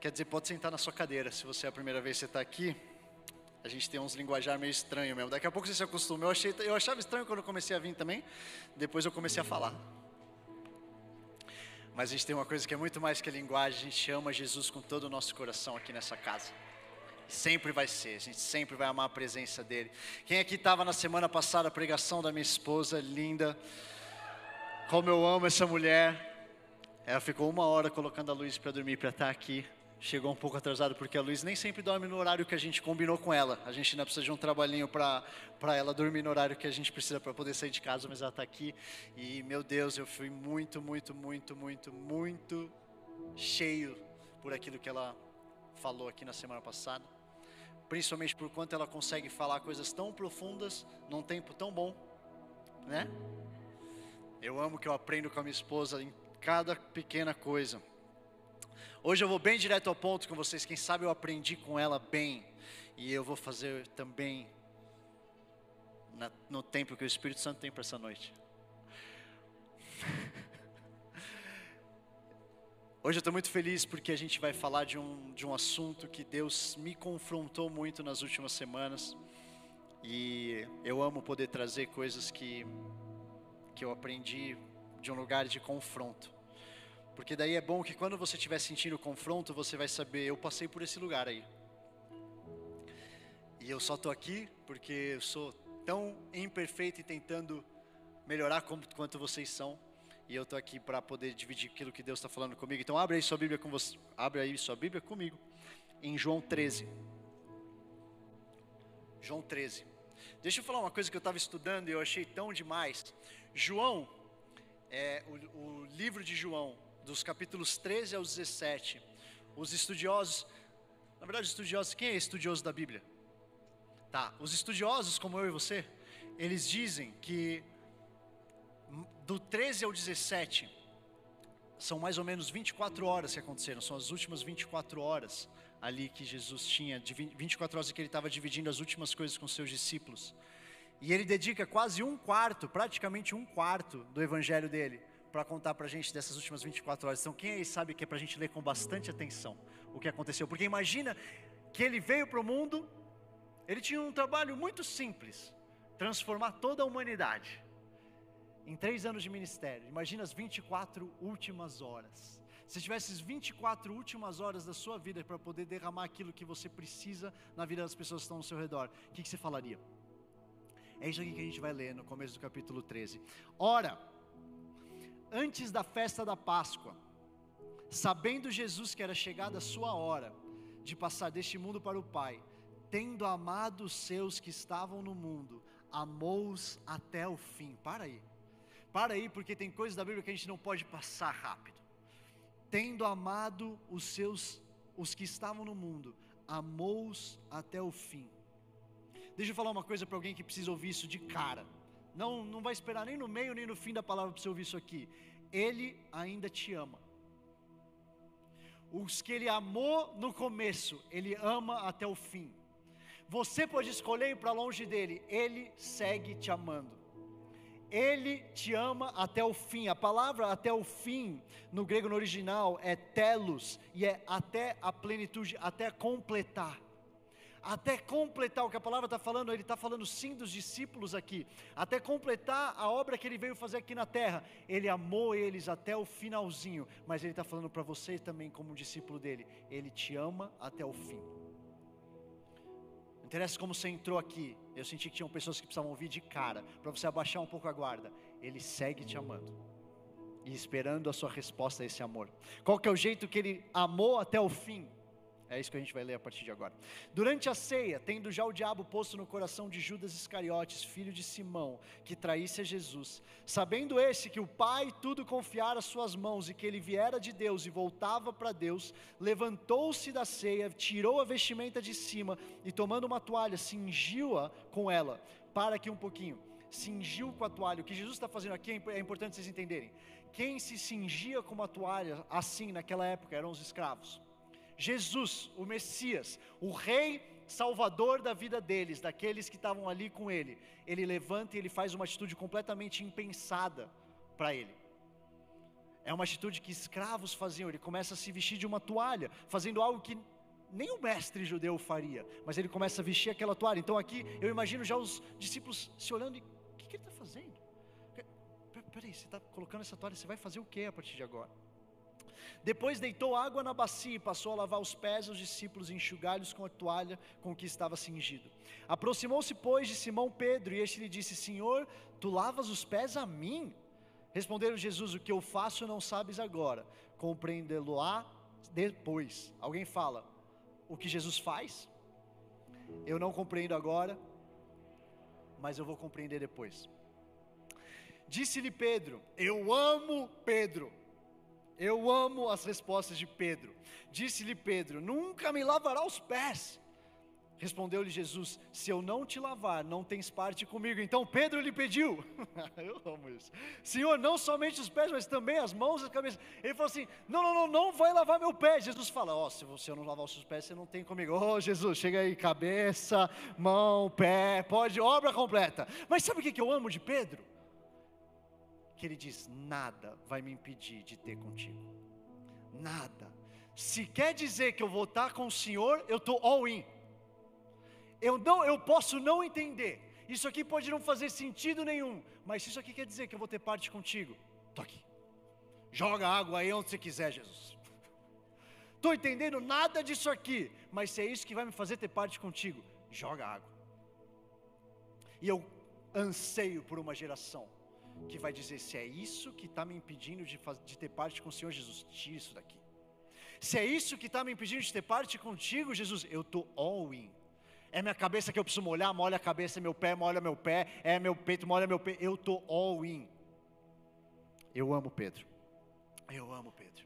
Quer dizer, pode sentar na sua cadeira, se você é a primeira vez que está aqui. A gente tem uns linguajar meio estranho mesmo. Daqui a pouco você se acostuma. Eu, achei, eu achava estranho quando eu comecei a vir também. Depois eu comecei a falar. Mas a gente tem uma coisa que é muito mais que a linguagem. A gente ama Jesus com todo o nosso coração aqui nessa casa. Sempre vai ser. A gente sempre vai amar a presença dele. Quem aqui estava na semana passada a pregação da minha esposa linda? Como eu amo essa mulher. Ela ficou uma hora colocando a luz para dormir para estar aqui chegou um pouco atrasado porque a Luiz nem sempre dorme no horário que a gente combinou com ela. A gente ainda precisa de um trabalhinho para ela dormir no horário que a gente precisa para poder sair de casa, mas ela está aqui. E meu Deus, eu fui muito, muito, muito, muito, muito cheio por aquilo que ela falou aqui na semana passada. Principalmente por quanto ela consegue falar coisas tão profundas num tempo tão bom, né? Eu amo que eu aprendo com a minha esposa em cada pequena coisa. Hoje eu vou bem direto ao ponto com vocês. Quem sabe eu aprendi com ela bem. E eu vou fazer também na, no tempo que o Espírito Santo tem para essa noite. Hoje eu estou muito feliz porque a gente vai falar de um, de um assunto que Deus me confrontou muito nas últimas semanas. E eu amo poder trazer coisas que, que eu aprendi de um lugar de confronto. Porque daí é bom que quando você estiver sentindo confronto, você vai saber, eu passei por esse lugar aí. E eu só estou aqui porque eu sou tão imperfeito e tentando melhorar como, quanto vocês são. E eu estou aqui para poder dividir aquilo que Deus está falando comigo. Então abre aí sua Bíblia com você. Abre aí sua Bíblia comigo. Em João 13. João 13. Deixa eu falar uma coisa que eu estava estudando e eu achei tão demais. João, é, o, o livro de João, dos capítulos 13 aos 17, os estudiosos, na verdade, estudiosos, quem é estudioso da Bíblia? Tá, os estudiosos, como eu e você, eles dizem que do 13 ao 17, são mais ou menos 24 horas que aconteceram, são as últimas 24 horas ali que Jesus tinha, 24 horas que ele estava dividindo as últimas coisas com seus discípulos. E ele dedica quase um quarto, praticamente um quarto do evangelho dele para contar para a gente dessas últimas 24 horas. Então, quem aí sabe que é para a gente ler com bastante atenção o que aconteceu? Porque imagina que ele veio para o mundo, ele tinha um trabalho muito simples: transformar toda a humanidade. Em três anos de ministério, imagina as 24 últimas horas. Se tivesse as 24 últimas horas da sua vida para poder derramar aquilo que você precisa na vida das pessoas que estão ao seu redor, o que, que você falaria? É isso aqui que a gente vai ler no começo do capítulo 13. Ora, antes da festa da Páscoa, sabendo Jesus que era chegada a sua hora de passar deste mundo para o Pai, tendo amado os seus que estavam no mundo, amou-os até o fim. Para aí. Para aí, porque tem coisas da Bíblia que a gente não pode passar rápido. Tendo amado os seus, os que estavam no mundo, amou-os até o fim. Deixa eu falar uma coisa para alguém que precisa ouvir isso de cara. Não, não vai esperar nem no meio nem no fim da palavra para você ouvir isso aqui. Ele ainda te ama. Os que ele amou no começo, ele ama até o fim. Você pode escolher ir para longe dele, ele segue te amando. Ele te ama até o fim. A palavra até o fim, no grego no original, é telos, e é até a plenitude, até completar até completar o que a palavra está falando, ele está falando sim dos discípulos aqui, até completar a obra que ele veio fazer aqui na terra, ele amou eles até o finalzinho, mas ele está falando para você também, como discípulo dele, ele te ama até o fim. Não interessa como você entrou aqui, eu senti que tinham pessoas que precisavam ouvir de cara, para você abaixar um pouco a guarda, ele segue te amando e esperando a sua resposta a esse amor. Qual que é o jeito que ele amou até o fim? É isso que a gente vai ler a partir de agora. Durante a ceia, tendo já o diabo posto no coração de Judas Iscariotes, filho de Simão, que traísse a Jesus, sabendo esse que o Pai tudo confiara às suas mãos e que ele viera de Deus e voltava para Deus, levantou-se da ceia, tirou a vestimenta de cima e tomando uma toalha, cingiu-a com ela, para que um pouquinho, cingiu com a toalha. O que Jesus está fazendo aqui é, é importante vocês entenderem. Quem se cingia com uma toalha assim naquela época eram os escravos. Jesus, o Messias, o Rei Salvador da vida deles, daqueles que estavam ali com ele, ele levanta e ele faz uma atitude completamente impensada para ele. É uma atitude que escravos faziam. Ele começa a se vestir de uma toalha, fazendo algo que nem o mestre judeu faria, mas ele começa a vestir aquela toalha. Então aqui eu imagino já os discípulos se olhando e o que, que ele está fazendo? Peraí, você está colocando essa toalha, você vai fazer o que a partir de agora? Depois deitou água na bacia e passou a lavar os pés dos discípulos e enxugá-los com a toalha com que estava cingido. Aproximou-se, pois, de Simão Pedro, e este lhe disse: Senhor, tu lavas os pés a mim? Responderam Jesus: O que eu faço não sabes agora, compreendê-lo-á depois. Alguém fala: O que Jesus faz? Eu não compreendo agora, mas eu vou compreender depois. Disse-lhe Pedro: Eu amo Pedro. Eu amo as respostas de Pedro. Disse-lhe Pedro: Nunca me lavará os pés. Respondeu-lhe Jesus: Se eu não te lavar, não tens parte comigo. Então Pedro lhe pediu: Eu amo isso. Senhor, não somente os pés, mas também as mãos e a cabeça. Ele falou assim: Não, não, não, não vai lavar meu pé. Jesus fala: Ó, oh, se você não lavar os seus pés, você não tem comigo. Oh, Jesus, chega aí, cabeça, mão, pé, pode, obra completa. Mas sabe o que eu amo de Pedro? Que ele diz: nada vai me impedir de ter contigo. Nada. Se quer dizer que eu vou estar com o Senhor, eu estou all in. Eu não, eu posso não entender. Isso aqui pode não fazer sentido nenhum, mas isso aqui quer dizer que eu vou ter parte contigo. Tô aqui. Joga água aí onde você quiser, Jesus. Estou entendendo nada disso aqui, mas se é isso que vai me fazer ter parte contigo, joga água. E eu anseio por uma geração que vai dizer: se é isso que está me impedindo de, de ter parte com o Senhor Jesus, tira isso daqui. Se é isso que está me impedindo de ter parte contigo, Jesus, eu estou all in. É minha cabeça que eu preciso molhar, molha a cabeça, é meu pé, molha meu pé, é meu peito, molha meu pé. Eu estou all in. Eu amo Pedro. Eu amo Pedro.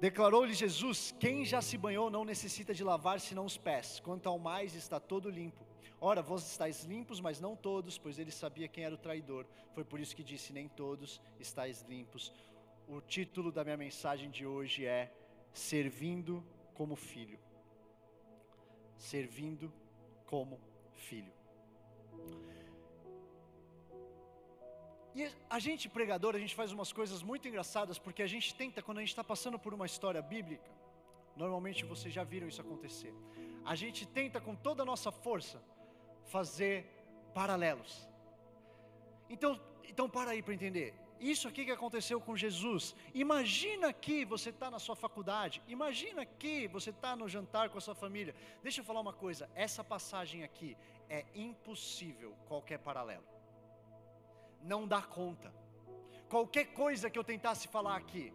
Declarou-lhe Jesus: Quem já se banhou não necessita de lavar senão os pés, quanto ao mais está todo limpo. Ora, vós estáis limpos, mas não todos, pois ele sabia quem era o traidor. Foi por isso que disse: Nem todos estáis limpos. O título da minha mensagem de hoje é Servindo como Filho. Servindo como Filho. E a gente, pregador, a gente faz umas coisas muito engraçadas, porque a gente tenta, quando a gente está passando por uma história bíblica, normalmente vocês já viram isso acontecer, a gente tenta com toda a nossa força fazer paralelos. Então, então para aí para entender. Isso aqui que aconteceu com Jesus. Imagina que você está na sua faculdade. Imagina que você está no jantar com a sua família. Deixa eu falar uma coisa. Essa passagem aqui é impossível qualquer paralelo. Não dá conta. Qualquer coisa que eu tentasse falar aqui,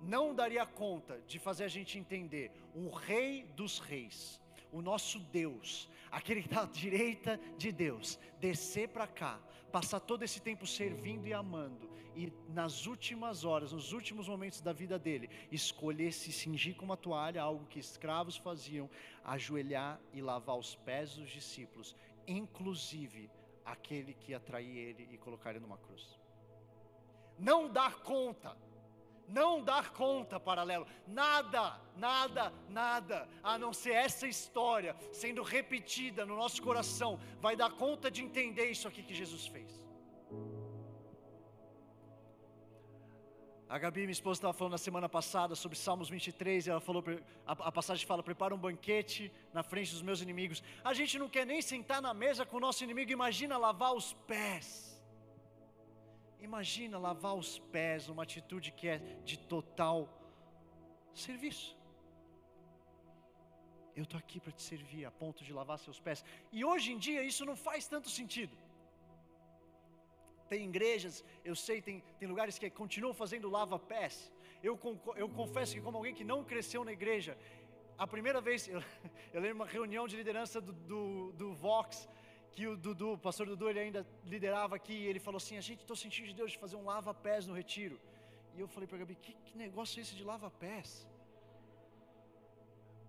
não daria conta de fazer a gente entender o Rei dos Reis, o nosso Deus, aquele que está à direita de Deus, descer para cá, passar todo esse tempo servindo e amando, e nas últimas horas, nos últimos momentos da vida dele, escolher se cingir com uma toalha, algo que escravos faziam, ajoelhar e lavar os pés dos discípulos, inclusive aquele que ia trair ele e colocar ele numa cruz. Não dar conta não dar conta, paralelo, nada, nada, nada, a não ser essa história sendo repetida no nosso coração, vai dar conta de entender isso aqui que Jesus fez. A Gabi, minha esposa, estava falando na semana passada sobre Salmos 23, e ela falou, a, passagem fala: prepara um banquete na frente dos meus inimigos. A gente não quer nem sentar na mesa com o nosso inimigo, imagina lavar os pés. Imagina lavar os pés, uma atitude que é de total serviço. Eu estou aqui para te servir a ponto de lavar seus pés. E hoje em dia isso não faz tanto sentido. Tem igrejas, eu sei, tem, tem lugares que continuam fazendo lava-pés. Eu, eu confesso que, como alguém que não cresceu na igreja, a primeira vez, eu, eu lembro uma reunião de liderança do, do, do Vox, que o Dudu, o pastor Dudu, ele ainda liderava aqui, e ele falou assim: a gente estou sentindo de Deus de fazer um lava-pés no retiro. E eu falei para a Gabi: que, que negócio é esse de lava-pés?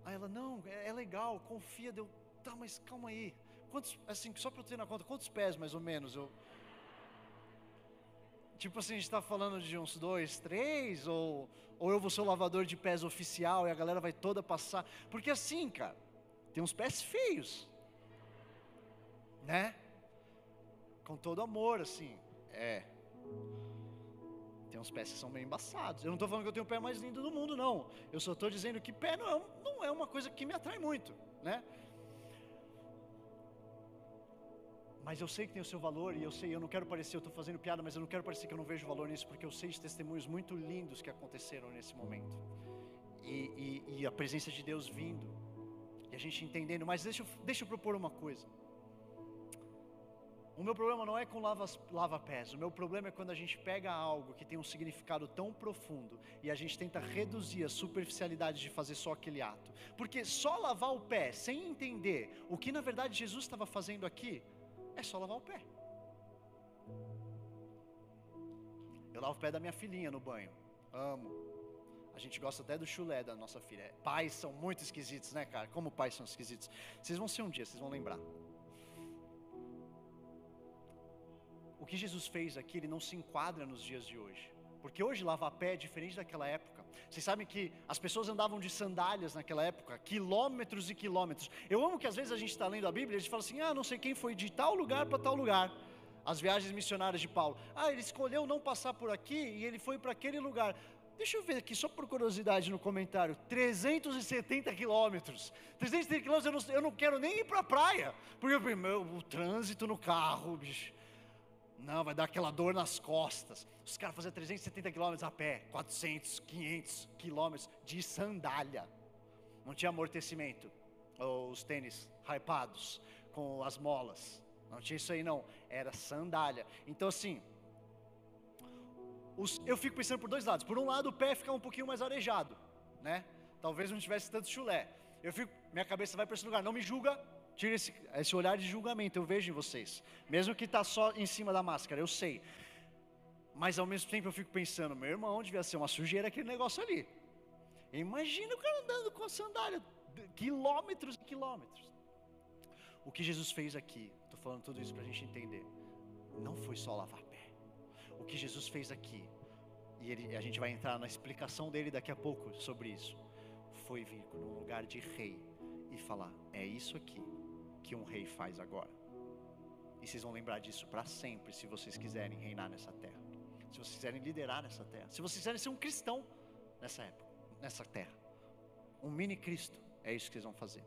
Aí ela: não, é, é, legal, confia. Deu, tá, mas calma aí. Quantos, assim, só para eu ter na conta, quantos pés mais ou menos? Eu, tipo assim, a gente está falando de uns dois, três, ou, ou eu vou ser o lavador de pés oficial e a galera vai toda passar. Porque assim, cara, tem uns pés feios né? Com todo amor, assim, é. tem uns pés que são meio embaçados. Eu não estou falando que eu tenho o pé mais lindo do mundo, não. Eu só estou dizendo que pé não é, não é uma coisa que me atrai muito, né? Mas eu sei que tem o seu valor e eu sei, eu não quero parecer, eu estou fazendo piada, mas eu não quero parecer que eu não vejo valor nisso, porque eu sei de testemunhos muito lindos que aconteceram nesse momento. E, e, e a presença de Deus vindo, e a gente entendendo. Mas deixa, deixa eu propor uma coisa. O meu problema não é com lava-pés, lava o meu problema é quando a gente pega algo que tem um significado tão profundo e a gente tenta reduzir a superficialidade de fazer só aquele ato. Porque só lavar o pé sem entender o que na verdade Jesus estava fazendo aqui, é só lavar o pé. Eu lavo o pé da minha filhinha no banho, amo. A gente gosta até do chulé da nossa filha. Pais são muito esquisitos, né, cara? Como pais são esquisitos. Vocês vão ser um dia, vocês vão lembrar. O que Jesus fez aqui, ele não se enquadra nos dias de hoje. Porque hoje lavar pé é diferente daquela época. Vocês sabem que as pessoas andavam de sandálias naquela época, quilômetros e quilômetros. Eu amo que às vezes a gente está lendo a Bíblia e a gente fala assim: ah, não sei quem foi de tal lugar para tal lugar. As viagens missionárias de Paulo. Ah, ele escolheu não passar por aqui e ele foi para aquele lugar. Deixa eu ver aqui, só por curiosidade no comentário: 370 quilômetros. 370 quilômetros, eu não, eu não quero nem ir para a praia, porque meu, o trânsito no carro, bicho. Não, vai dar aquela dor nas costas. Os caras faziam 370 quilômetros a pé, 400, 500 quilômetros de sandália. Não tinha amortecimento. Os tênis hypados com as molas. Não tinha isso aí não. Era sandália. Então assim, os, eu fico pensando por dois lados. Por um lado, o pé fica um pouquinho mais arejado, né? Talvez não tivesse tanto chulé. Eu fico, minha cabeça vai para esse lugar. Não me julga, Tire esse, esse olhar de julgamento, eu vejo em vocês. Mesmo que está só em cima da máscara, eu sei. Mas ao mesmo tempo eu fico pensando, meu irmão, devia ser uma sujeira aquele negócio ali. Imagina o cara andando com a sandália, quilômetros e quilômetros. O que Jesus fez aqui, estou falando tudo isso para a gente entender, não foi só lavar pé. O que Jesus fez aqui, e ele, a gente vai entrar na explicação dele daqui a pouco sobre isso, foi vir num lugar de rei e falar: é isso aqui que um rei faz agora. E vocês vão lembrar disso para sempre, se vocês quiserem reinar nessa terra. Se vocês quiserem liderar nessa terra. Se vocês quiserem ser um cristão nessa época, nessa terra. Um mini Cristo. É isso que vocês vão fazer.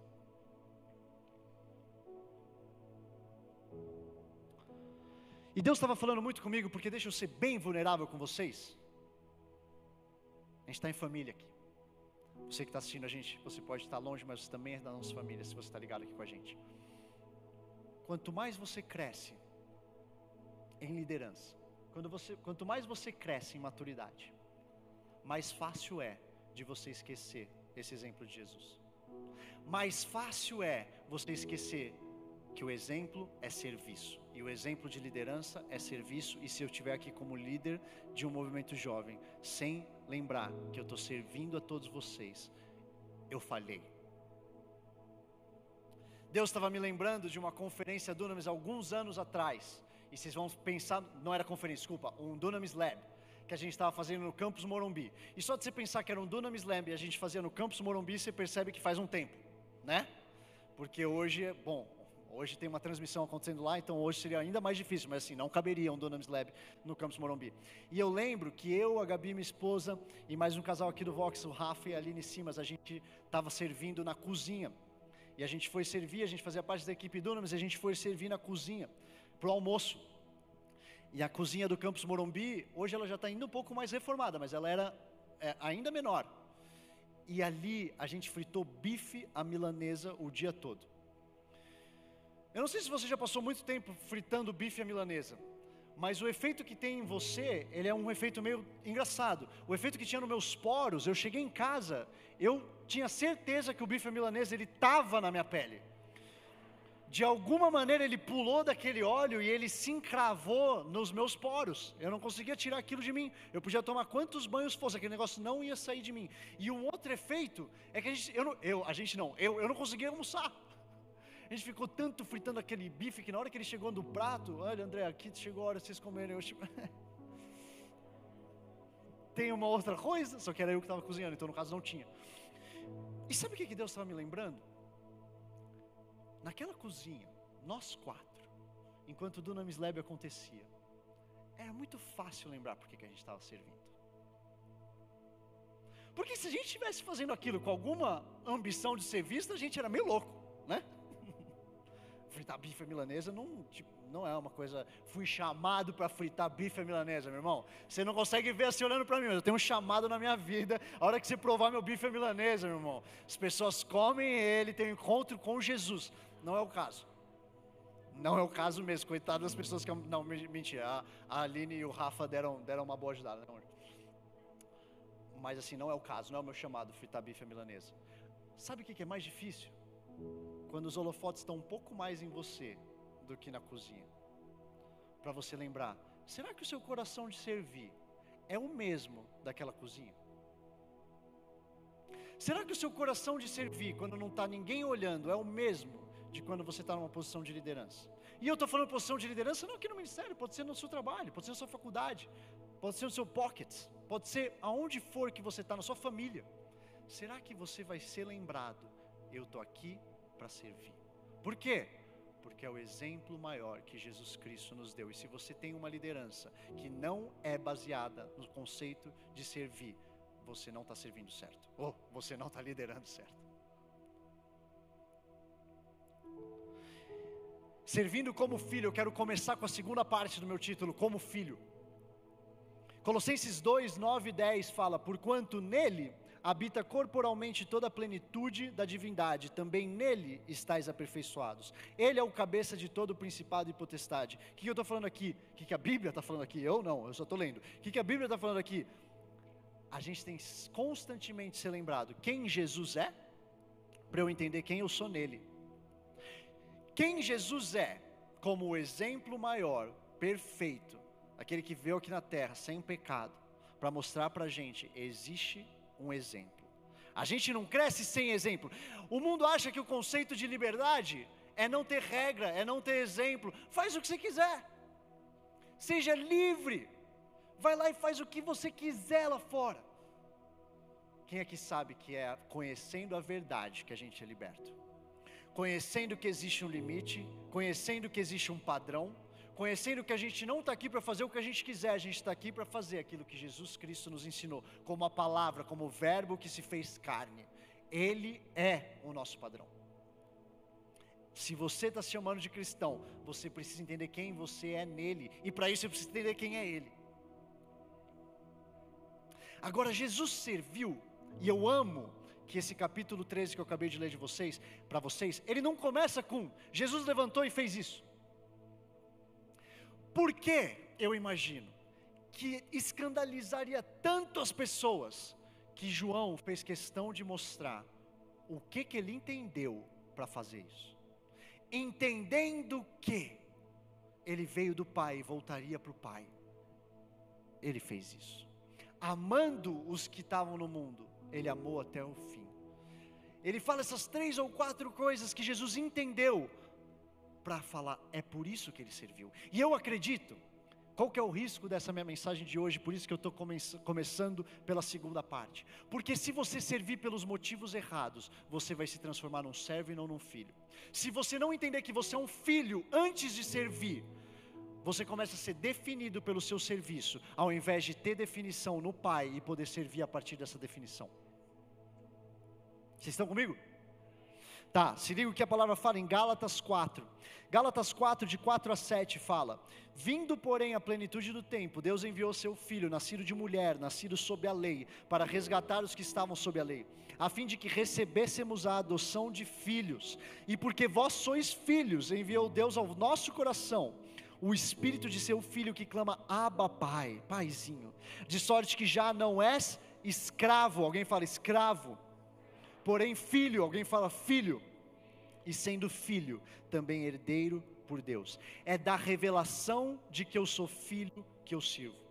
E Deus estava falando muito comigo, porque deixa eu ser bem vulnerável com vocês. A gente está em família aqui. Você que está assistindo a gente, você pode estar longe, mas você também é da nossa família, se você está ligado aqui com a gente. Quanto mais você cresce em liderança, quando você, quanto mais você cresce em maturidade, mais fácil é de você esquecer esse exemplo de Jesus. Mais fácil é você esquecer que o exemplo é serviço. E o exemplo de liderança é serviço. E se eu estiver aqui como líder de um movimento jovem, sem lembrar que eu estou servindo a todos vocês, eu falhei. Deus estava me lembrando de uma conferência Dunamis alguns anos atrás. E vocês vão pensar, não era conferência, desculpa, um Dunamis Lab que a gente estava fazendo no Campus Morumbi. E só de você pensar que era um Dunamis Lab e a gente fazia no Campus Morumbi, você percebe que faz um tempo, né? Porque hoje, bom, Hoje tem uma transmissão acontecendo lá, então hoje seria ainda mais difícil, mas assim, não caberia um Dunamis Lab no Campus Morumbi. E eu lembro que eu, a Gabi, minha esposa, e mais um casal aqui do Vox, o Rafa e a Aline Simas, a gente estava servindo na cozinha. E a gente foi servir, a gente fazia parte da equipe Dunamis, e a gente foi servir na cozinha, para o almoço. E a cozinha do Campus Morumbi, hoje ela já está indo um pouco mais reformada, mas ela era é, ainda menor. E ali a gente fritou bife à milanesa o dia todo. Eu não sei se você já passou muito tempo fritando bife à milanesa, mas o efeito que tem em você, ele é um efeito meio engraçado. O efeito que tinha nos meus poros, eu cheguei em casa, eu tinha certeza que o bife à milanesa ele estava na minha pele. De alguma maneira ele pulou daquele óleo e ele se encravou nos meus poros. Eu não conseguia tirar aquilo de mim. Eu podia tomar quantos banhos fosse, aquele negócio não ia sair de mim. E um outro efeito é que a gente, eu, não, eu a gente não, eu, eu não conseguia almoçar. A gente ficou tanto fritando aquele bife que na hora que ele chegou no prato, olha André, aqui chegou a hora de vocês comerem. Eu, tipo, tem uma outra coisa, só que era eu que estava cozinhando, então no caso não tinha. E sabe o que, Deus estava me lembrando? Naquela cozinha, nós quatro, enquanto o Dunamis Lab acontecia, era muito fácil lembrar por que a gente estava servindo. Porque se a gente estivesse fazendo aquilo com alguma ambição de ser visto, a gente era meio louco? Fritar bife milanesa não, tipo, não é uma coisa. Fui chamado para fritar bife milanesa, meu irmão. Você não consegue ver assim olhando para mim, mas eu tenho um chamado na minha vida. A hora que você provar meu bife milanesa, meu irmão, as pessoas comem ele, tem um encontro com Jesus. Não é o caso. Não é o caso mesmo, coitado das pessoas que. Não, mentira. A, Aline e o Rafa deram, deram uma boa ajudada. Não. Mas assim, não é o caso, não é o meu chamado fritar bife milanesa. Sabe o que é mais difícil? Quando os holofotes estão um pouco mais em você do que na cozinha. Para você lembrar, será que o seu coração de servir é o mesmo daquela cozinha? Será que o seu coração de servir, quando não está ninguém olhando, é o mesmo de quando você está numa posição de liderança? E eu estou falando posição de liderança não aqui no ministério, pode ser no seu trabalho, pode ser na sua faculdade, pode ser no seu pocket, pode ser aonde for que você está, na sua família. Será que você vai ser lembrado? Eu estou aqui para servir. Por quê? porque é o exemplo maior que Jesus Cristo nos deu. E se você tem uma liderança que não é baseada no conceito de servir, você não está servindo certo, ou você não está liderando certo. Servindo como filho, eu quero começar com a segunda parte do meu título, como filho. Colossenses 2, 9 e 10 fala: Porquanto nele habita corporalmente toda a plenitude da divindade, também nele estáis aperfeiçoados. Ele é o cabeça de todo o principado e potestade. O que eu estou falando aqui? O que a Bíblia está falando aqui? Eu não, eu só estou lendo. O que a Bíblia está falando aqui? A gente tem constantemente ser lembrado quem Jesus é, para eu entender quem eu sou nele. Quem Jesus é, como o exemplo maior, perfeito, aquele que veio aqui na terra sem pecado, para mostrar para a gente: existe um exemplo. A gente não cresce sem exemplo. O mundo acha que o conceito de liberdade é não ter regra, é não ter exemplo. Faz o que você quiser. Seja livre. Vai lá e faz o que você quiser lá fora. Quem é que sabe que é conhecendo a verdade que a gente é liberto? Conhecendo que existe um limite, conhecendo que existe um padrão, conhecendo que a gente não está aqui para fazer o que a gente quiser, a gente está aqui para fazer aquilo que Jesus Cristo nos ensinou, como a palavra, como o verbo que se fez carne. Ele é o nosso padrão. Se você está se chamando de cristão, você precisa entender quem você é nele, e para isso você precisa entender quem é ele. Agora, Jesus serviu, e eu amo que esse capítulo 13 que eu acabei de ler de vocês, para vocês, ele não começa com Jesus levantou e fez isso. Por que eu imagino que escandalizaria tanto as pessoas que João fez questão de mostrar o que que ele entendeu para fazer isso? Entendendo que ele veio do Pai e voltaria para o Pai. Ele fez isso. Amando os que estavam no mundo, ele amou até o fim. Ele fala essas três ou quatro coisas que Jesus entendeu para falar, é por isso que ele serviu. E eu acredito, qual que é o risco dessa minha mensagem de hoje? Por isso que eu estou come começando pela segunda parte. Porque se você servir pelos motivos errados, você vai se transformar num servo e não num filho. Se você não entender que você é um filho antes de servir, você começa a ser definido pelo seu serviço, ao invés de ter definição no Pai e poder servir a partir dessa definição. Vocês estão comigo? Tá, se liga o que a palavra fala em Gálatas 4. Gálatas 4, de 4 a 7 fala: Vindo, porém, a plenitude do tempo, Deus enviou seu filho, nascido de mulher, nascido sob a lei, para resgatar os que estavam sob a lei, a fim de que recebêssemos a adoção de filhos. E porque vós sois filhos, enviou Deus ao nosso coração o espírito de seu filho que clama: Abba, Pai, Paizinho. De sorte que já não és escravo, alguém fala escravo, porém filho, alguém fala filho e sendo filho, também herdeiro por Deus. É da revelação de que eu sou filho que eu sirvo.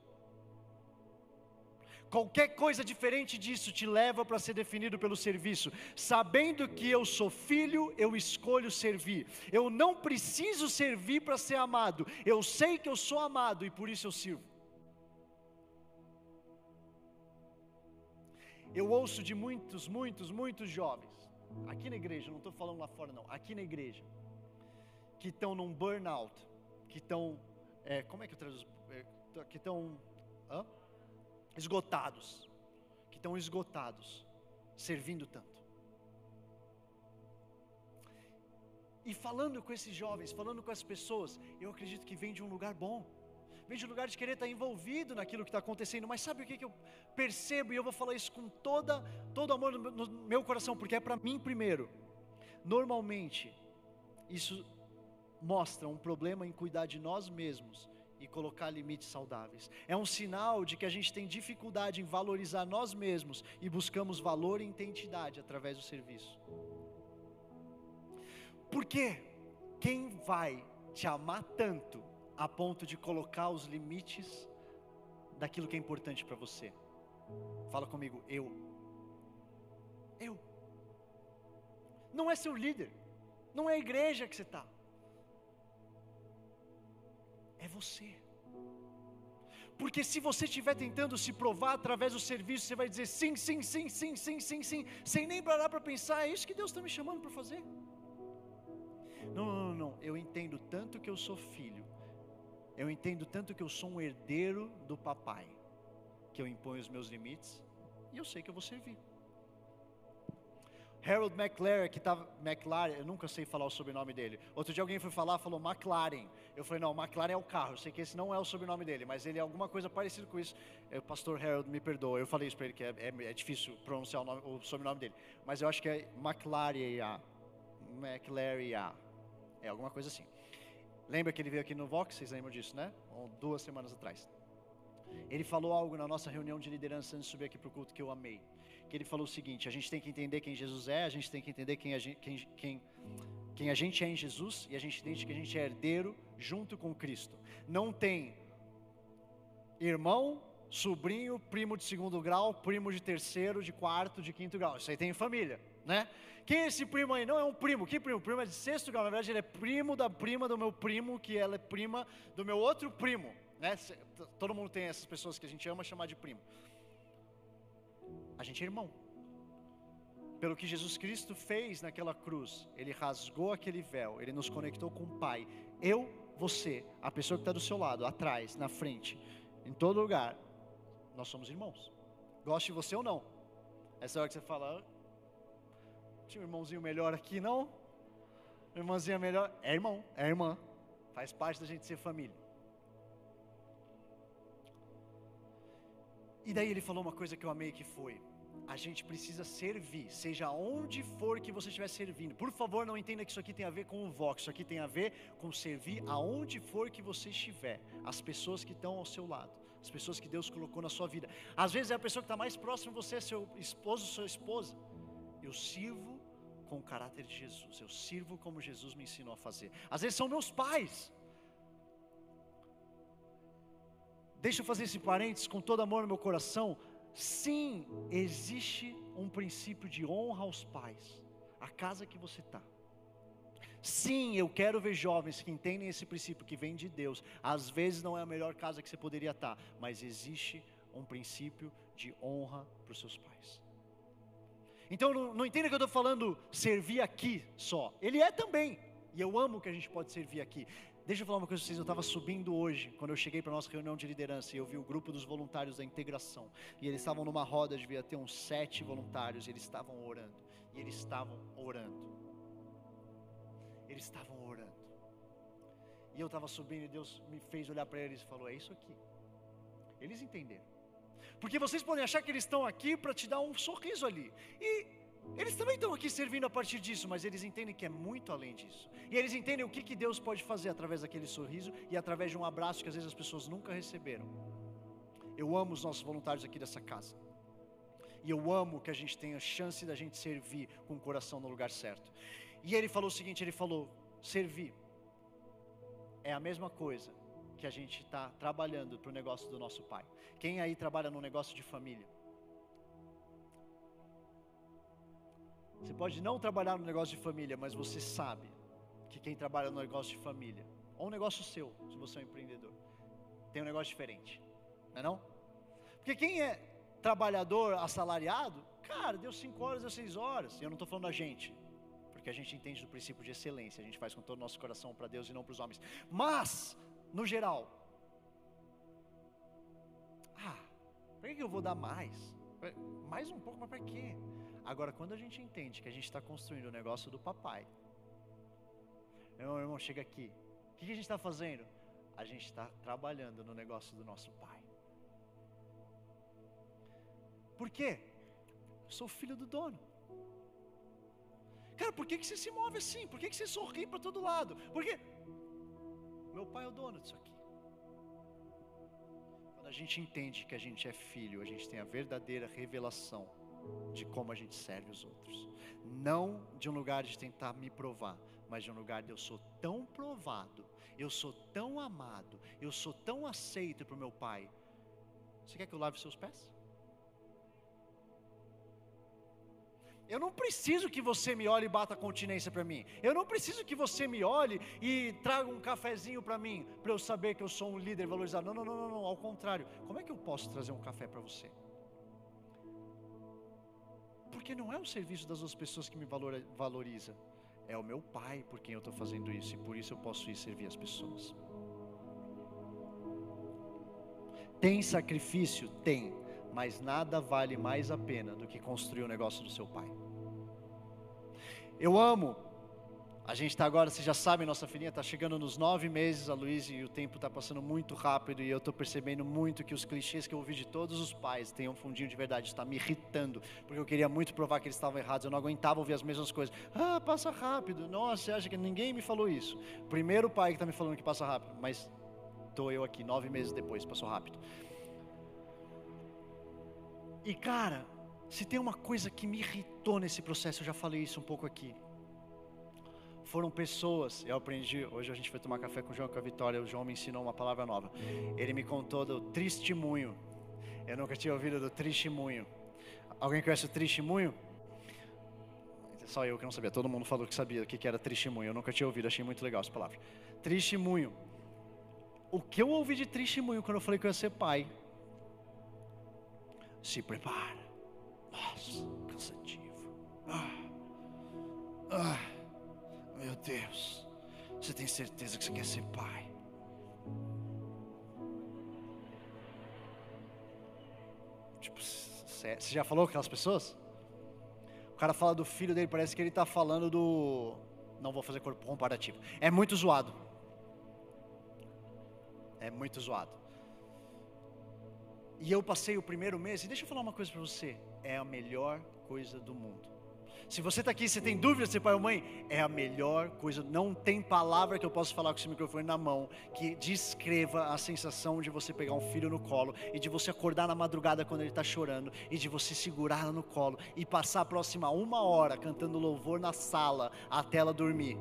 Qualquer coisa diferente disso te leva para ser definido pelo serviço. Sabendo que eu sou filho, eu escolho servir. Eu não preciso servir para ser amado. Eu sei que eu sou amado e por isso eu sirvo. Eu ouço de muitos, muitos, muitos jovens aqui na igreja, não estou falando lá fora não, aqui na igreja, que estão num burnout, que estão, é, como é que eu traduzo? É, que estão esgotados, que estão esgotados, servindo tanto. E falando com esses jovens, falando com as pessoas, eu acredito que vem de um lugar bom. Vem de um lugar de querer estar envolvido naquilo que está acontecendo. Mas sabe o que, que eu percebo? E eu vou falar isso com toda, todo amor no, no meu coração, porque é para mim primeiro. Normalmente, isso mostra um problema em cuidar de nós mesmos e colocar limites saudáveis. É um sinal de que a gente tem dificuldade em valorizar nós mesmos e buscamos valor e identidade através do serviço. Porque quem vai te amar tanto a ponto de colocar os limites daquilo que é importante para você? Fala comigo, eu. Eu. Não é seu líder, não é a igreja que você está, é você. Porque se você estiver tentando se provar através do serviço, você vai dizer sim, sim, sim, sim, sim, sim, sim, sem nem parar para pensar, é isso que Deus está me chamando para fazer. Não, não, não, eu entendo tanto que eu sou filho, eu entendo tanto que eu sou um herdeiro do papai, que eu imponho os meus limites e eu sei que eu vou servir. Harold McLaren, que estava. McLaren, eu nunca sei falar o sobrenome dele. Outro dia alguém foi falar, falou McLaren. Eu falei, não, McLaren é o carro. Eu sei que esse não é o sobrenome dele, mas ele é alguma coisa parecida com isso. O pastor Harold me perdoa. Eu falei isso para ele, que é, é, é, difícil pronunciar o, nome, o sobrenome dele. Mas eu acho que é McLaren. McLaren. É alguma coisa assim. Lembra que ele veio aqui no Vox? Vocês lembram disso, né? Duas semanas atrás. Ele falou algo na nossa reunião de liderança antes de subir aqui para o culto que eu amei. Que ele falou o seguinte: a gente tem que entender quem Jesus é, a gente tem que entender quem a gente, quem, quem, quem a gente é em Jesus e a gente entende que a gente é herdeiro junto com Cristo. Não tem irmão, sobrinho, primo de segundo grau, primo de terceiro, de quarto, de quinto grau. Isso aí tem família, né? Quem é esse primo aí? Não é um primo. Que primo? O primo é de sexto grau. Na verdade, ele é primo da prima do meu primo, que ela é prima do meu outro primo. Né? Todo mundo tem essas pessoas que a gente ama chamar de primo. A gente é irmão. Pelo que Jesus Cristo fez naquela cruz, Ele rasgou aquele véu, Ele nos conectou com o Pai. Eu, você, a pessoa que está do seu lado, atrás, na frente, em todo lugar, nós somos irmãos. Goste você ou não. Essa hora que você fala, tinha um irmãozinho melhor aqui, não? Irmãzinha melhor, é irmão, é irmã. Faz parte da gente ser família. E daí ele falou uma coisa que eu amei que foi: a gente precisa servir, seja onde for que você estiver servindo. Por favor, não entenda que isso aqui tem a ver com o Vox, isso aqui tem a ver com servir aonde for que você estiver, as pessoas que estão ao seu lado, as pessoas que Deus colocou na sua vida. Às vezes é a pessoa que está mais próxima de você, seu esposo, sua esposa. Eu sirvo com o caráter de Jesus, eu sirvo como Jesus me ensinou a fazer. Às vezes são meus pais. Deixa eu fazer esse parênteses com todo amor no meu coração. Sim, existe um princípio de honra aos pais, a casa que você está. Sim, eu quero ver jovens que entendem esse princípio que vem de Deus. Às vezes não é a melhor casa que você poderia estar, mas existe um princípio de honra para os seus pais. Então não, não entenda que eu estou falando servir aqui só. Ele é também. E eu amo que a gente pode servir aqui. Deixa eu falar uma coisa para vocês, eu estava subindo hoje, quando eu cheguei para nossa reunião de liderança, e eu vi o grupo dos voluntários da integração, e eles estavam numa roda, devia ter uns sete voluntários, e eles estavam orando, e eles estavam orando, eles estavam orando, e eu estava subindo, e Deus me fez olhar para eles e falou: É isso aqui, eles entenderam, porque vocês podem achar que eles estão aqui para te dar um sorriso ali, e eles também estão aqui servindo a partir disso, mas eles entendem que é muito além disso. E eles entendem o que, que Deus pode fazer através daquele sorriso e através de um abraço que às vezes as pessoas nunca receberam. Eu amo os nossos voluntários aqui dessa casa. E eu amo que a gente tenha chance da gente servir com o coração no lugar certo. E ele falou o seguinte: ele falou, servir é a mesma coisa que a gente está trabalhando para o negócio do nosso pai. Quem aí trabalha no negócio de família? Você pode não trabalhar no negócio de família, mas você sabe que quem trabalha no negócio de família, ou um negócio seu, se você é um empreendedor, tem um negócio diferente, não é não? Porque quem é trabalhador assalariado, cara, deu 5 horas, deu 6 horas, e eu não estou falando a gente, porque a gente entende do princípio de excelência, a gente faz com todo o nosso coração para Deus e não para os homens, mas, no geral, Para que eu vou dar mais? Mais um pouco, mas para quê? Agora, quando a gente entende que a gente está construindo o negócio do papai, meu irmão, chega aqui. O que a gente está fazendo? A gente está trabalhando no negócio do nosso pai. Por quê? Eu sou filho do dono. Cara, por que, que você se move assim? Por que, que você sorri para todo lado? Porque meu pai é o dono disso aqui. Quando a gente entende que a gente é filho, a gente tem a verdadeira revelação de como a gente serve os outros. Não de um lugar de tentar me provar, mas de um lugar de eu sou tão provado, eu sou tão amado, eu sou tão aceito para o meu pai. Você quer que eu lave seus pés? Eu não preciso que você me olhe e bata continência para mim. Eu não preciso que você me olhe e traga um cafezinho para mim, para eu saber que eu sou um líder valorizado. Não, não, não, não, não, ao contrário. Como é que eu posso trazer um café para você? Porque não é o serviço das outras pessoas que me valoriza, é o meu pai por quem eu estou fazendo isso e por isso eu posso ir servir as pessoas. Tem sacrifício? Tem mas nada vale mais a pena do que construir o negócio do seu pai. Eu amo. A gente está agora, vocês já sabem, nossa filhinha está chegando nos nove meses, a Luísa, e o tempo está passando muito rápido, e eu estou percebendo muito que os clichês que eu ouvi de todos os pais têm um fundinho de verdade, está me irritando, porque eu queria muito provar que eles estavam errados, eu não aguentava ouvir as mesmas coisas. Ah, passa rápido, nossa, você acha que ninguém me falou isso? Primeiro pai que está me falando que passa rápido, mas estou eu aqui, nove meses depois, passou rápido. E cara, se tem uma coisa que me irritou nesse processo, eu já falei isso um pouco aqui. Foram pessoas, eu aprendi, hoje a gente foi tomar café com o João com a Vitória, o João me ensinou uma palavra nova. Ele me contou do testemunho. Eu nunca tinha ouvido do testemunho. Alguém conhece o testemunho? Só eu que não sabia, todo mundo falou que sabia o que era testemunho. Eu nunca tinha ouvido, achei muito legal essa palavra. Testemunho. O que eu ouvi de testemunho quando eu falei que eu ia ser pai se prepara. Nossa, cansativo. Ah, ah, meu Deus. Você tem certeza que você quer ser pai? Tipo, você já falou com aquelas pessoas? O cara fala do filho dele, parece que ele está falando do. Não vou fazer corpo comparativo. É muito zoado. É muito zoado. E eu passei o primeiro mês, e deixa eu falar uma coisa para você: é a melhor coisa do mundo. Se você está aqui, você tem dúvida se pai ou mãe, é a melhor coisa. Não tem palavra que eu possa falar com esse microfone na mão que descreva a sensação de você pegar um filho no colo e de você acordar na madrugada quando ele está chorando e de você segurar no colo e passar a próxima uma hora cantando louvor na sala até ela dormir.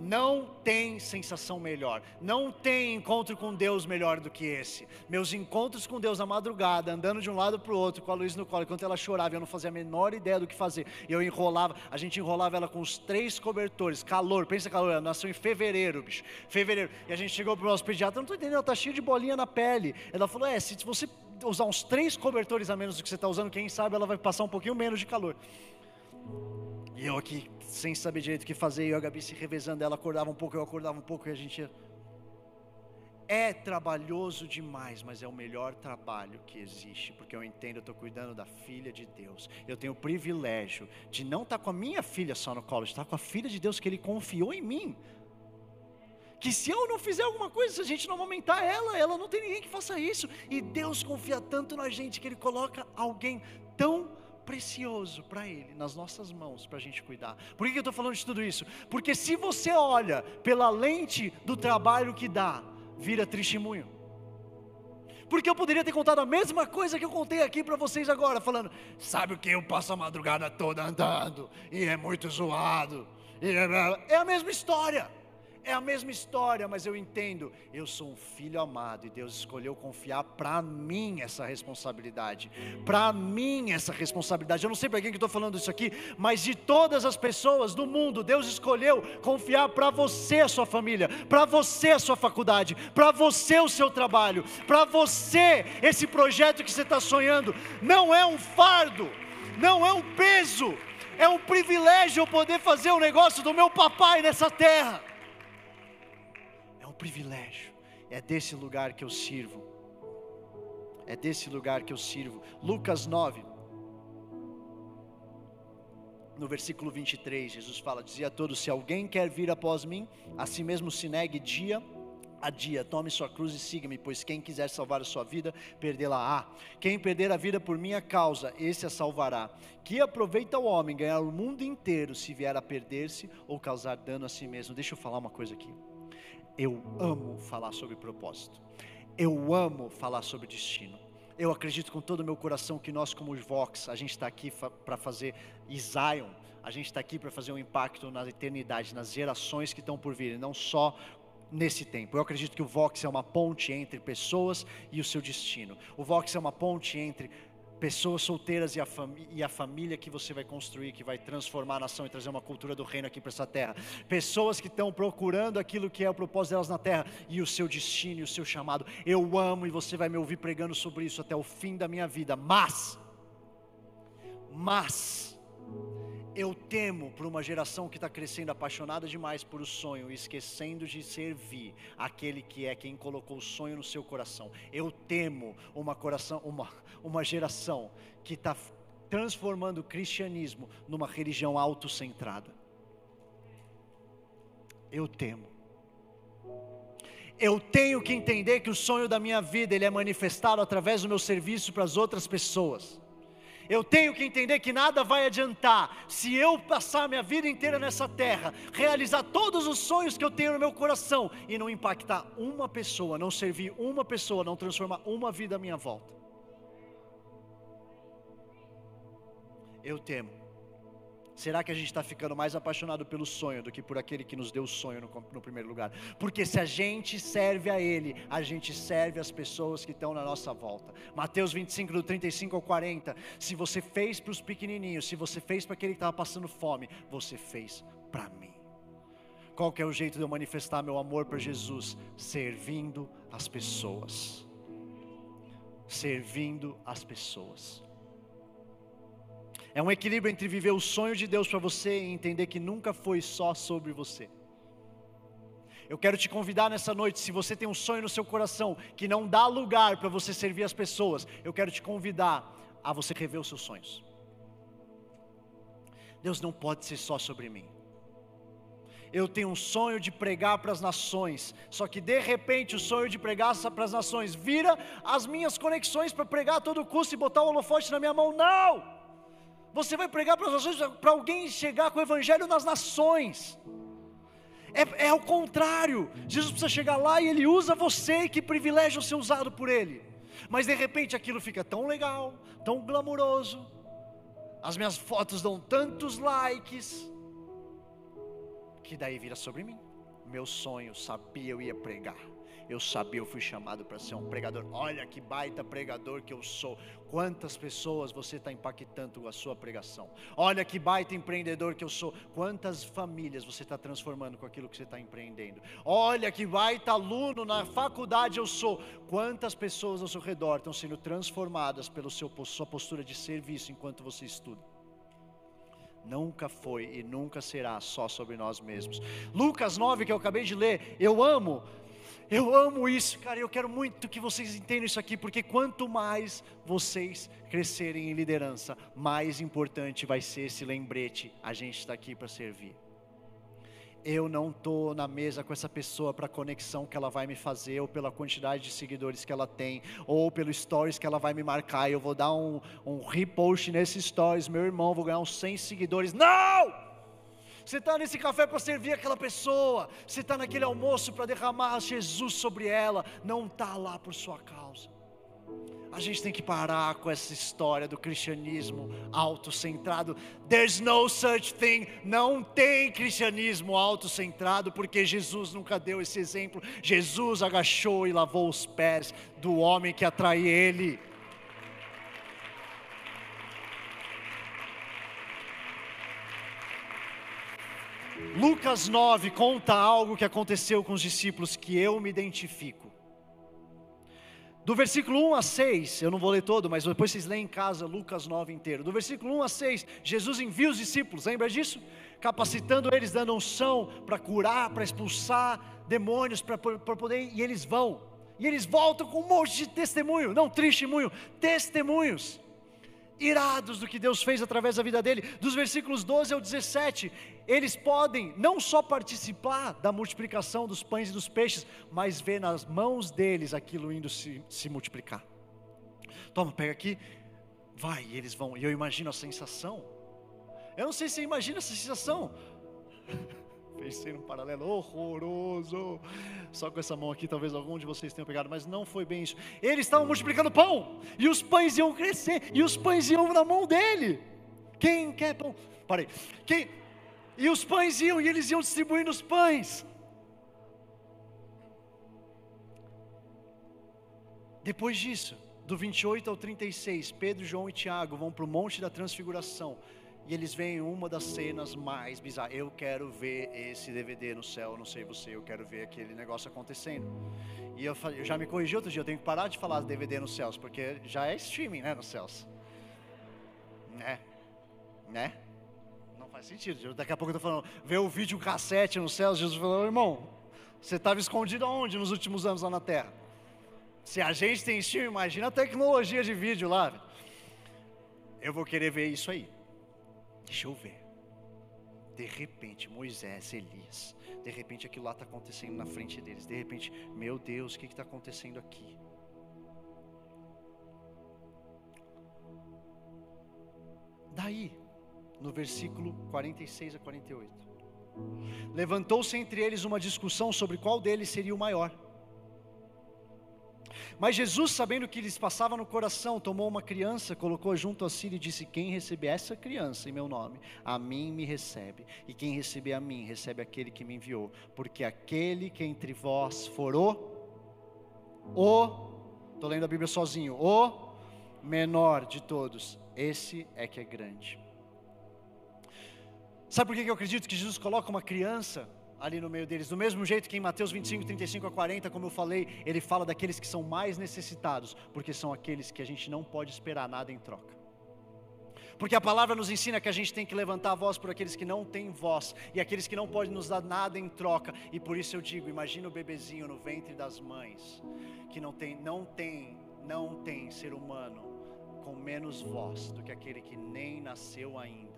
Não tem sensação melhor, não tem encontro com Deus melhor do que esse. Meus encontros com Deus na madrugada, andando de um lado para o outro, com a Luiz no colo, enquanto ela chorava, eu não fazia a menor ideia do que fazer. Eu enrolava, a gente enrolava ela com os três cobertores, calor, pensa calor, ela nasceu em fevereiro, bicho, fevereiro. E a gente chegou para o nosso pediatra, não estou entendendo, ela está cheia de bolinha na pele. Ela falou: é, se você usar uns três cobertores a menos do que você está usando, quem sabe ela vai passar um pouquinho menos de calor. E eu aqui, sem saber direito o que fazer, e a Gabi se revezando, ela acordava um pouco, eu acordava um pouco, e a gente. É trabalhoso demais, mas é o melhor trabalho que existe, porque eu entendo, eu estou cuidando da filha de Deus. Eu tenho o privilégio de não estar tá com a minha filha só no colo, estar com a filha de Deus que Ele confiou em mim. Que se eu não fizer alguma coisa, se a gente não aumentar ela, ela não tem ninguém que faça isso. E Deus confia tanto na gente que Ele coloca alguém tão precioso para Ele, nas nossas mãos, para a gente cuidar. Por que eu estou falando de tudo isso? Porque se você olha pela lente do trabalho que dá, vira testemunho. Porque eu poderia ter contado a mesma coisa que eu contei aqui para vocês agora, falando: sabe o que? Eu passo a madrugada toda andando, e é muito zoado, é, é a mesma história. É a mesma história, mas eu entendo. Eu sou um filho amado e Deus escolheu confiar para mim essa responsabilidade. Para mim essa responsabilidade. Eu não sei para quem que estou falando isso aqui, mas de todas as pessoas do mundo, Deus escolheu confiar para você a sua família, para você a sua faculdade, para você o seu trabalho, para você esse projeto que você está sonhando. Não é um fardo, não é um peso, é um privilégio eu poder fazer o negócio do meu papai nessa terra privilégio. É desse lugar que eu sirvo. É desse lugar que eu sirvo. Lucas 9, no versículo 23, Jesus fala: Dizia a todos: Se alguém quer vir após mim, a si mesmo se negue dia a dia, tome sua cruz e siga-me, pois quem quiser salvar a sua vida, perdê-la-á. Quem perder a vida por minha causa, esse a salvará. Que aproveita o homem ganhar o mundo inteiro se vier a perder-se ou causar dano a si mesmo. Deixa eu falar uma coisa aqui. Eu amo falar sobre propósito. Eu amo falar sobre destino. Eu acredito com todo o meu coração que nós, como os Vox, a gente está aqui fa para fazer Zion, a gente está aqui para fazer um impacto na eternidade, nas gerações que estão por vir, não só nesse tempo. Eu acredito que o Vox é uma ponte entre pessoas e o seu destino. O Vox é uma ponte entre pessoas solteiras e a, e a, família que você vai construir, que vai transformar a nação e trazer uma cultura do reino aqui para essa terra. Pessoas que estão procurando aquilo que é o propósito delas na terra e o seu destino e o seu chamado. Eu amo e você vai me ouvir pregando sobre isso até o fim da minha vida. Mas, mas, eu temo por uma geração que está crescendo apaixonada demais por o sonho, esquecendo de servir aquele que é quem colocou o sonho no seu coração. Eu temo uma, coração, uma, uma geração que está transformando o cristianismo numa religião autocentrada. Eu temo. Eu tenho que entender que o sonho da minha vida ele é manifestado através do meu serviço para as outras pessoas. Eu tenho que entender que nada vai adiantar se eu passar minha vida inteira nessa terra, realizar todos os sonhos que eu tenho no meu coração e não impactar uma pessoa, não servir uma pessoa, não transformar uma vida à minha volta. Eu temo Será que a gente está ficando mais apaixonado pelo sonho do que por aquele que nos deu o sonho no, no, primeiro lugar? Porque se a gente serve a Ele, a gente serve as pessoas que estão na nossa volta. Mateus 25, do 35 ao 40. Se você fez para os pequenininhos, se você fez para aquele que estava passando fome, você fez para mim. Qual que é o jeito de eu manifestar meu amor para Jesus? Servindo as pessoas. Servindo as pessoas. É um equilíbrio entre viver o sonho de Deus para você e entender que nunca foi só sobre você. Eu quero te convidar nessa noite, se você tem um sonho no seu coração que não dá lugar para você servir as pessoas, eu quero te convidar a você rever os seus sonhos. Deus não pode ser só sobre mim. Eu tenho um sonho de pregar para as nações, só que de repente o sonho de pregar para as nações vira as minhas conexões para pregar a todo custo e botar o holofote na minha mão. Não! Você vai pregar para as nações, para alguém chegar com o evangelho nas nações. É, é o contrário. Jesus precisa chegar lá e ele usa você, que privilégio ser usado por ele. Mas de repente aquilo fica tão legal, tão glamuroso. As minhas fotos dão tantos likes, que daí vira sobre mim. Meu sonho, sabia eu ia pregar. Eu sabia, eu fui chamado para ser um pregador. Olha que baita pregador que eu sou. Quantas pessoas você está impactando com a sua pregação? Olha que baita empreendedor que eu sou. Quantas famílias você está transformando com aquilo que você está empreendendo? Olha que baita aluno na faculdade eu sou. Quantas pessoas ao seu redor estão sendo transformadas pela sua postura de serviço enquanto você estuda? Nunca foi e nunca será só sobre nós mesmos. Lucas 9, que eu acabei de ler, eu amo eu amo isso, cara. Eu quero muito que vocês entendam isso aqui, porque quanto mais vocês crescerem em liderança, mais importante vai ser esse lembrete. A gente está aqui para servir. Eu não estou na mesa com essa pessoa para a conexão que ela vai me fazer, ou pela quantidade de seguidores que ela tem, ou pelo stories que ela vai me marcar. Eu vou dar um, um repost nesse stories, meu irmão, vou ganhar uns 100 seguidores. Não! Você está nesse café para servir aquela pessoa. Você está naquele almoço para derramar Jesus sobre ela. Não está lá por sua causa. A gente tem que parar com essa história do cristianismo autocentrado. There's no such thing. Não tem cristianismo autocentrado, porque Jesus nunca deu esse exemplo. Jesus agachou e lavou os pés do homem que atrai ele. Lucas 9 conta algo que aconteceu com os discípulos que eu me identifico. Do versículo 1 a 6, eu não vou ler todo, mas depois vocês leem em casa Lucas 9 inteiro. Do versículo 1 a 6, Jesus envia os discípulos, lembra disso? Capacitando eles, dando unção para curar, para expulsar demônios, para poder, e eles vão. E eles voltam com um monte de testemunho, não testemunho, testemunhos irados do que Deus fez através da vida dele. Dos versículos 12 ao 17, eles podem não só participar da multiplicação dos pães e dos peixes, mas ver nas mãos deles aquilo indo se, se multiplicar. Toma, pega aqui, vai, e eles vão. E eu imagino a sensação. Eu não sei se você imagina essa sensação. Pensei num paralelo horroroso. Só com essa mão aqui, talvez algum de vocês tenham pegado, mas não foi bem isso. Eles estavam multiplicando pão, e os pães iam crescer, e os pães iam na mão dele. Quem quer pão? Parei. Quem? E os pães iam, e eles iam distribuindo os pães. Depois disso, do 28 ao 36, Pedro, João e Tiago vão para o Monte da Transfiguração e eles veem uma das cenas mais bizarras. Eu quero ver esse DVD no céu, não sei você, eu quero ver aquele negócio acontecendo. E eu, eu já me corrigi outro dia, eu tenho que parar de falar DVD nos céus, porque já é streaming, né, nos céus. Né? Né? Não faz sentido. Daqui a pouco eu estou falando, ver o vídeo cassete nos céus, Jesus falou, irmão, você estava escondido aonde nos últimos anos lá na terra? Se a gente tem streaming, imagina a tecnologia de vídeo lá. Eu vou querer ver isso aí. Deixa eu ver. De repente, Moisés, Elias, de repente aquilo lá está acontecendo na frente deles. De repente, meu Deus, o que está acontecendo aqui? Daí, no versículo 46 a 48, levantou-se entre eles uma discussão sobre qual deles seria o maior. Mas Jesus, sabendo o que lhes passava no coração, tomou uma criança, colocou junto a si e disse: Quem receber essa criança em meu nome, a mim me recebe. E quem receber a mim, recebe aquele que me enviou. Porque aquele que entre vós for o, o, estou lendo a Bíblia sozinho, o menor de todos, esse é que é grande. Sabe por que eu acredito que Jesus coloca uma criança ali no meio deles. Do mesmo jeito que em Mateus 25, 35 a 40, como eu falei, ele fala daqueles que são mais necessitados, porque são aqueles que a gente não pode esperar nada em troca. Porque a palavra nos ensina que a gente tem que levantar a voz por aqueles que não têm voz e aqueles que não podem nos dar nada em troca. E por isso eu digo, imagina o bebezinho no ventre das mães, que não tem, não tem, não tem ser humano com menos voz do que aquele que nem nasceu ainda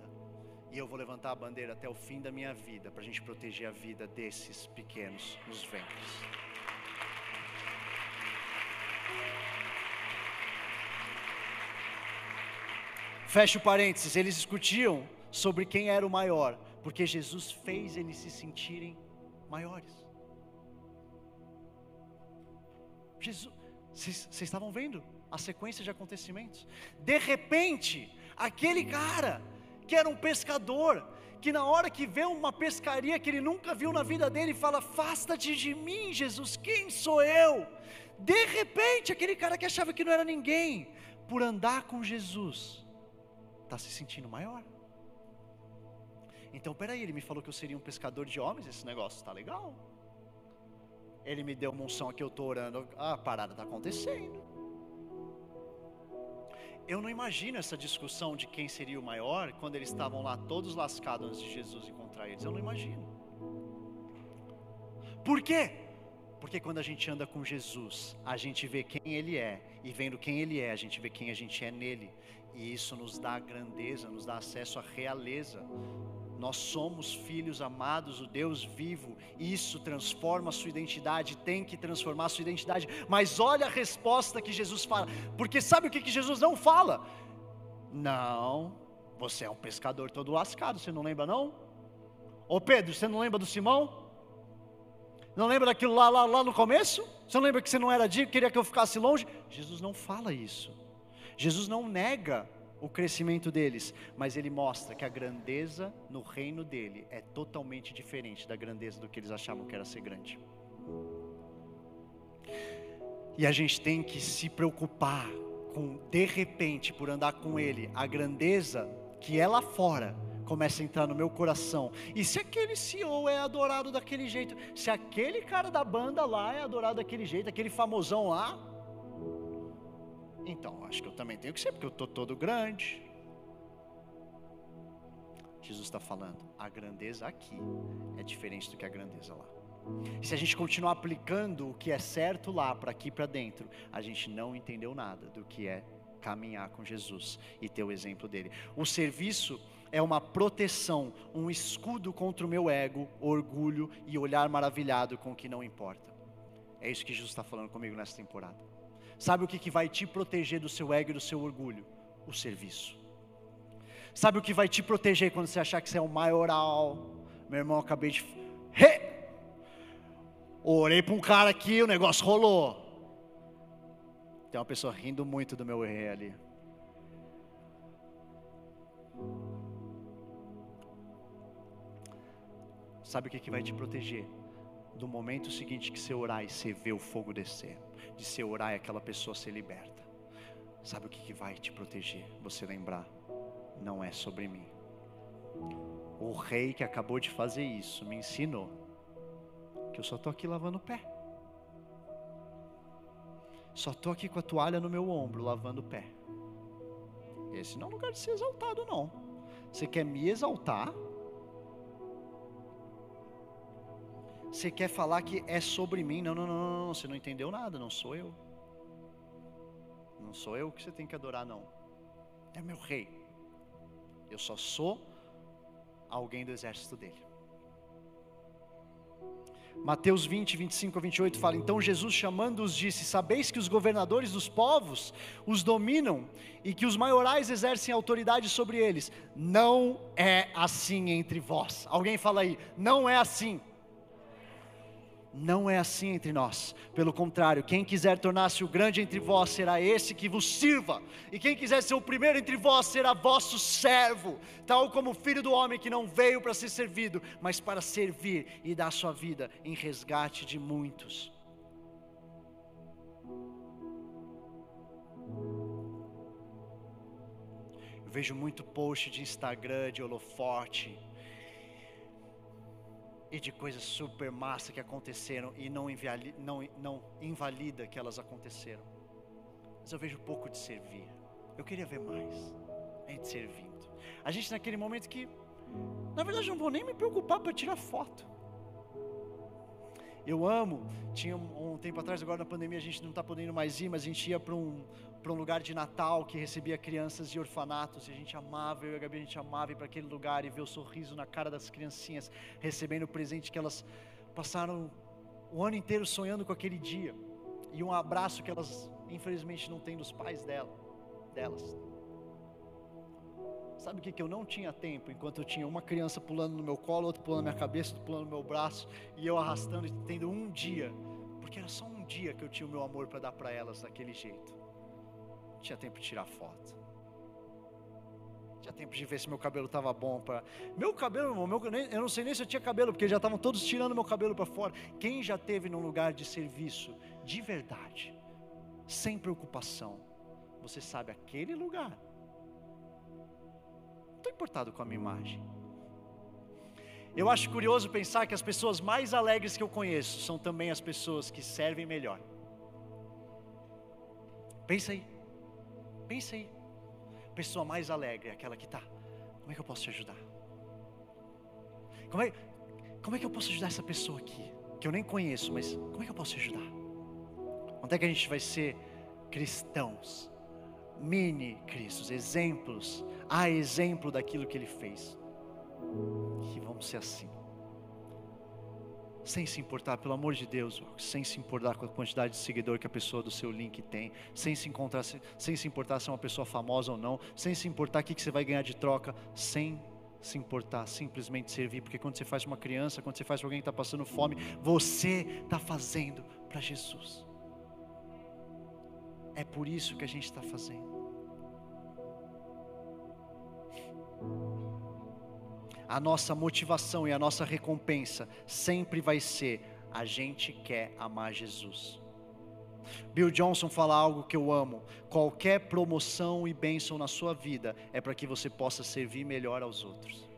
e eu vou levantar a bandeira até o fim da minha vida, para a gente proteger a vida desses pequenos nos ventres. Fecha o parênteses, eles discutiam sobre quem era o maior, porque Jesus fez eles se sentirem maiores. Jesus, vocês estavam vendo a sequência de acontecimentos? De repente, aquele cara que era um pescador, que na hora que vê uma pescaria que ele nunca viu na vida dele, fala: Afasta-te de mim, Jesus, quem sou eu? De repente, aquele cara que achava que não era ninguém, por andar com Jesus, está se sentindo maior. Então, peraí, ele me falou que eu seria um pescador de homens, esse negócio está legal. Ele me deu uma unção aqui, eu estou orando, a parada está acontecendo eu não imagino essa discussão de quem seria o maior quando eles estavam lá todos lascados antes de Jesus encontrar eles. Eu não imagino. Por quê? Porque quando a gente anda com Jesus, a gente vê quem Ele é, e vendo quem Ele é, a gente vê quem a gente é nele, e isso nos dá grandeza, nos dá acesso à realeza. Nós somos filhos amados, o Deus vivo, isso transforma a sua identidade, tem que transformar a sua identidade. Mas olha a resposta que Jesus fala, porque sabe o que, que Jesus não fala? Não, você é um pescador todo lascado, você não lembra não? Ô Pedro, você não lembra do Simão? Não lembra daquilo lá, lá, lá no começo? Você não lembra que você não era digno, queria que eu ficasse longe? Jesus não fala isso. Jesus não nega o crescimento deles, mas ele mostra que a grandeza no reino dele é totalmente diferente da grandeza do que eles achavam que era ser grande. E a gente tem que se preocupar com, de repente, por andar com ele, a grandeza que é lá fora começa a entrar no meu coração. E se aquele CEO é adorado daquele jeito, se aquele cara da banda lá é adorado daquele jeito, aquele famosão lá, então, acho que eu também tenho que ser, porque eu estou todo grande. Jesus está falando, a grandeza aqui é diferente do que a grandeza lá. Se a gente continuar aplicando o que é certo lá para aqui para dentro, a gente não entendeu nada do que é caminhar com Jesus e ter o exemplo dele. O serviço é uma proteção, um escudo contra o meu ego, orgulho e olhar maravilhado com o que não importa. É isso que Jesus está falando comigo nessa temporada. Sabe o que, que vai te proteger do seu ego e do seu orgulho? O serviço. Sabe o que vai te proteger quando você achar que você é o maioral? Meu irmão, acabei de. Hey! Orei para um cara aqui, o negócio rolou. Tem uma pessoa rindo muito do meu rei ali. Sabe o que, que vai te proteger? Do momento seguinte que você orar e você vê o fogo descer, de você orar e aquela pessoa ser liberta. Sabe o que, que vai te proteger? Você lembrar, não é sobre mim. O rei que acabou de fazer isso me ensinou que eu só estou aqui lavando o pé. Só estou aqui com a toalha no meu ombro, lavando o pé. Esse não é um lugar de ser exaltado, não. Você quer me exaltar? Você quer falar que é sobre mim? Não, não, não, não, não, você não entendeu nada, não sou eu. Não sou eu que você tem que adorar, não. É meu rei. Eu só sou alguém do exército dele. Mateus 20, 25 a 28 fala: Então Jesus, chamando-os, disse: Sabeis que os governadores dos povos os dominam e que os maiorais exercem autoridade sobre eles. Não é assim entre vós. Alguém fala aí: Não é assim. Não é assim entre nós. Pelo contrário, quem quiser tornar-se o grande entre vós será esse que vos sirva. E quem quiser ser o primeiro entre vós será vosso servo, tal como o filho do homem que não veio para ser servido, mas para servir e dar sua vida em resgate de muitos. Eu vejo muito post de Instagram de holofote e de coisas super massa que aconteceram e não, não, não invalida que elas aconteceram. Mas eu vejo pouco de servir. Eu queria ver mais. A gente servindo. A gente naquele momento que, na verdade, não vou nem me preocupar para tirar foto. Eu amo. Tinha um, tempo atrás, agora na pandemia a gente não está podendo mais ir, mas a gente ia para um, um lugar de Natal que recebia crianças de orfanatos, e a gente amava, eu e a Gabi, a gente amava ir para aquele lugar e ver o sorriso na cara das criancinhas, recebendo o presente que elas passaram o ano inteiro sonhando com aquele dia, e um abraço que elas, infelizmente, não têm dos pais dela, delas. Sabe o que, que eu não tinha tempo, enquanto eu tinha uma criança pulando no meu colo, outra pulando na minha cabeça, outra pulando no meu braço, e eu arrastando e tendo um dia, porque era só um dia que eu tinha o meu amor para dar para elas daquele jeito. Não tinha tempo de tirar foto. Não tinha tempo de ver se meu cabelo estava bom para. Meu cabelo, meu, eu não sei nem se eu tinha cabelo, porque já estavam todos tirando meu cabelo para fora. Quem já teve num lugar de serviço de verdade, sem preocupação, você sabe aquele lugar estou importado com a minha imagem. Eu acho curioso pensar que as pessoas mais alegres que eu conheço são também as pessoas que servem melhor. Pensa aí, pensa aí. Pessoa mais alegre é aquela que está. Como é que eu posso te ajudar? Como é, como é que eu posso ajudar essa pessoa aqui? Que eu nem conheço, mas como é que eu posso te ajudar? Onde é que a gente vai ser cristãos? Mini Cristos, exemplos a exemplo daquilo que ele fez. Que vamos ser assim. Sem se importar, pelo amor de Deus, sem se importar com a quantidade de seguidor que a pessoa do seu link tem, sem se, encontrar, sem se importar se é uma pessoa famosa ou não, sem se importar o que você vai ganhar de troca, sem se importar, simplesmente servir, porque quando você faz uma criança, quando você faz para alguém que está passando fome, você está fazendo para Jesus. É por isso que a gente está fazendo. a nossa motivação e a nossa recompensa sempre vai ser: a gente quer amar Jesus. Bill Johnson fala algo que eu amo: qualquer promoção e bênção na sua vida é para que você possa servir melhor aos outros.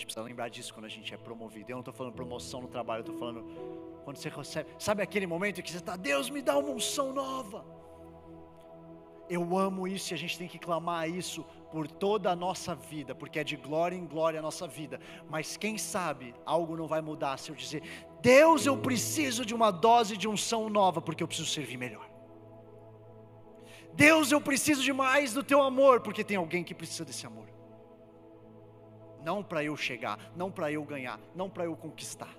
Gente precisa lembrar disso quando a gente é promovido. Eu não estou falando promoção no trabalho, eu estou falando quando você recebe. Sabe aquele momento que você está, Deus me dá uma unção nova Eu amo isso e a gente tem que clamar isso por toda a nossa vida, porque é de glória em glória a nossa vida. Mas quem sabe algo não vai mudar se eu dizer: Deus, eu preciso de uma dose de unção nova, porque eu preciso servir melhor. Deus, eu preciso de mais do teu amor, porque tem alguém que precisa desse amor. Não para eu chegar, não para eu ganhar, não para eu conquistar.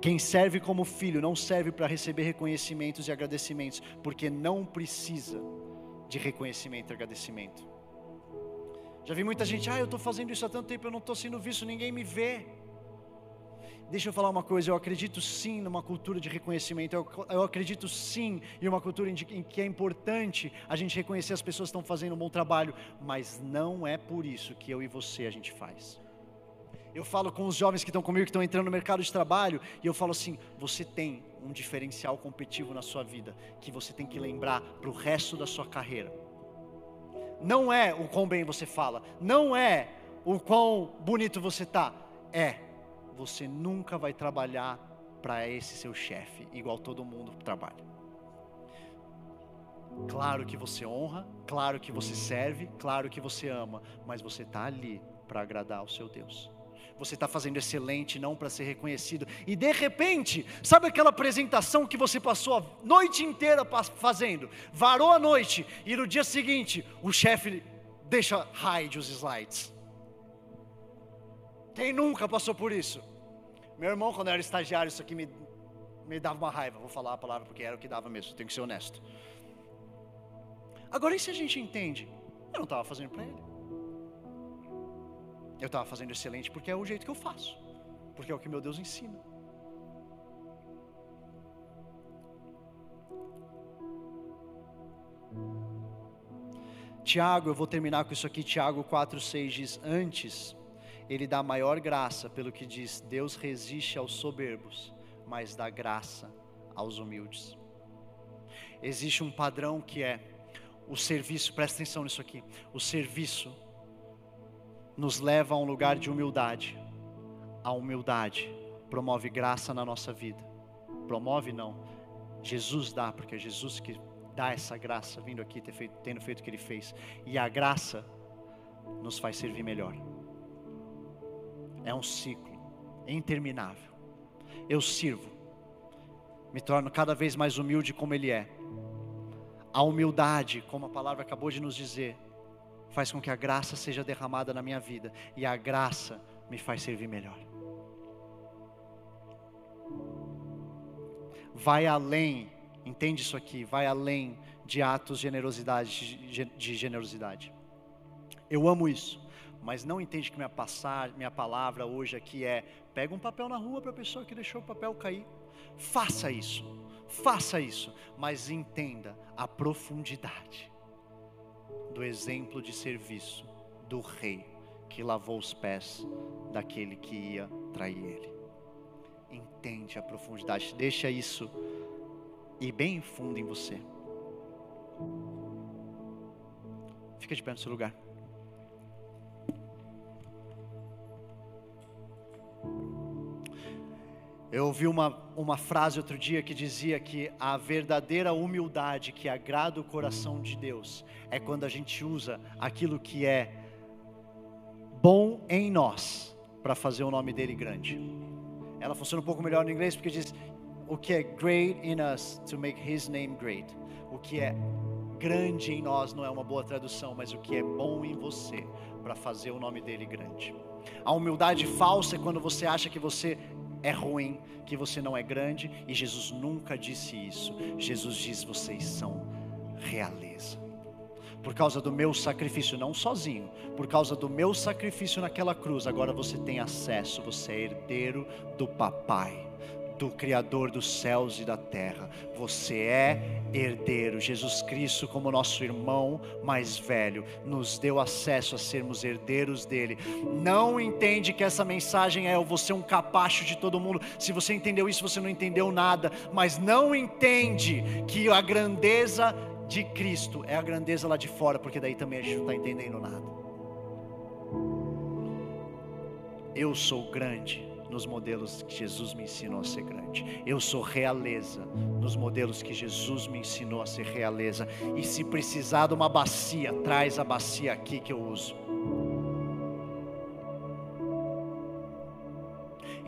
Quem serve como filho não serve para receber reconhecimentos e agradecimentos, porque não precisa de reconhecimento e agradecimento. Já vi muita gente, ah, eu estou fazendo isso há tanto tempo, eu não estou sendo visto, ninguém me vê. Deixa eu falar uma coisa, eu acredito sim numa cultura de reconhecimento, eu, eu acredito sim em uma cultura em, em que é importante a gente reconhecer as pessoas que estão fazendo um bom trabalho, mas não é por isso que eu e você a gente faz. Eu falo com os jovens que estão comigo, que estão entrando no mercado de trabalho, e eu falo assim: você tem um diferencial competitivo na sua vida, que você tem que lembrar para o resto da sua carreira. Não é o quão bem você fala, não é o quão bonito você está, é você nunca vai trabalhar para esse seu chefe, igual todo mundo trabalha. Claro que você honra, claro que você serve, claro que você ama, mas você está ali para agradar ao seu Deus você está fazendo excelente, não para ser reconhecido. E de repente, sabe aquela apresentação que você passou a noite inteira fazendo, varou a noite, e no dia seguinte o chefe deixa hide os slides. Quem nunca passou por isso? Meu irmão, quando era estagiário, isso aqui me, me dava uma raiva. Vou falar a palavra porque era o que dava mesmo, tenho que ser honesto. Agora, e se a gente entende? Eu não estava fazendo para ele. Eu estava fazendo excelente porque é o jeito que eu faço, porque é o que meu Deus ensina. Tiago, eu vou terminar com isso aqui. Tiago 4,6 diz: Antes, ele dá maior graça, pelo que diz: Deus resiste aos soberbos, mas dá graça aos humildes. Existe um padrão que é o serviço, presta atenção nisso aqui: o serviço nos leva a um lugar de humildade. A humildade promove graça na nossa vida. Promove não. Jesus dá, porque é Jesus que dá essa graça, vindo aqui, tendo feito o que Ele fez. E a graça nos faz servir melhor. É um ciclo interminável. Eu sirvo, me torno cada vez mais humilde como Ele é. A humildade, como a palavra acabou de nos dizer, faz com que a graça seja derramada na minha vida e a graça me faz servir melhor. Vai além, entende isso aqui, vai além de atos de generosidade, de generosidade. Eu amo isso, mas não entende que minha passar, minha palavra hoje aqui é pega um papel na rua para a pessoa que deixou o papel cair. Faça isso. Faça isso, mas entenda a profundidade do exemplo de serviço do rei que lavou os pés daquele que ia trair ele. Entende a profundidade, deixa isso ir bem fundo em você. Fica de pé no seu lugar. Eu ouvi uma, uma frase outro dia que dizia que a verdadeira humildade que agrada o coração de Deus é quando a gente usa aquilo que é bom em nós para fazer o nome dele grande. Ela funciona um pouco melhor no inglês porque diz o que é great in us to make his name great. O que é grande em nós não é uma boa tradução, mas o que é bom em você para fazer o nome dele grande. A humildade falsa é quando você acha que você é ruim, que você não é grande, e Jesus nunca disse isso. Jesus diz: vocês são realeza. Por causa do meu sacrifício, não sozinho, por causa do meu sacrifício naquela cruz, agora você tem acesso, você é herdeiro do papai do Criador dos céus e da terra. Você é herdeiro. Jesus Cristo, como nosso irmão mais velho, nos deu acesso a sermos herdeiros dele. Não entende que essa mensagem é ser um capacho de todo mundo. Se você entendeu isso, você não entendeu nada. Mas não entende que a grandeza de Cristo é a grandeza lá de fora, porque daí também a gente não está entendendo nada. Eu sou grande nos modelos que Jesus me ensinou a ser grande. Eu sou realeza nos modelos que Jesus me ensinou a ser realeza. E se precisar de uma bacia, traz a bacia aqui que eu uso.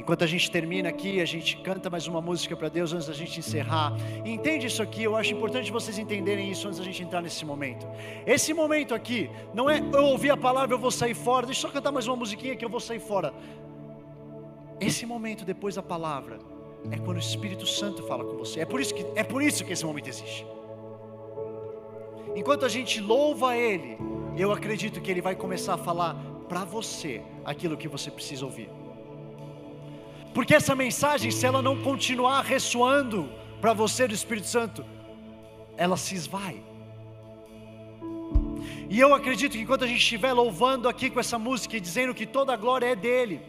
Enquanto a gente termina aqui, a gente canta mais uma música para Deus antes da gente encerrar. E entende isso aqui, eu acho importante vocês entenderem isso antes da gente entrar nesse momento. Esse momento aqui, não é eu ouvir a palavra, eu vou sair fora, deixa eu só cantar mais uma musiquinha que eu vou sair fora. Esse momento depois da palavra é quando o Espírito Santo fala com você. É por isso que, é por isso que esse momento existe. Enquanto a gente louva Ele, eu acredito que Ele vai começar a falar para você aquilo que você precisa ouvir. Porque essa mensagem, se ela não continuar ressoando para você do Espírito Santo, ela se esvai. E eu acredito que enquanto a gente estiver louvando aqui com essa música e dizendo que toda a glória é dele,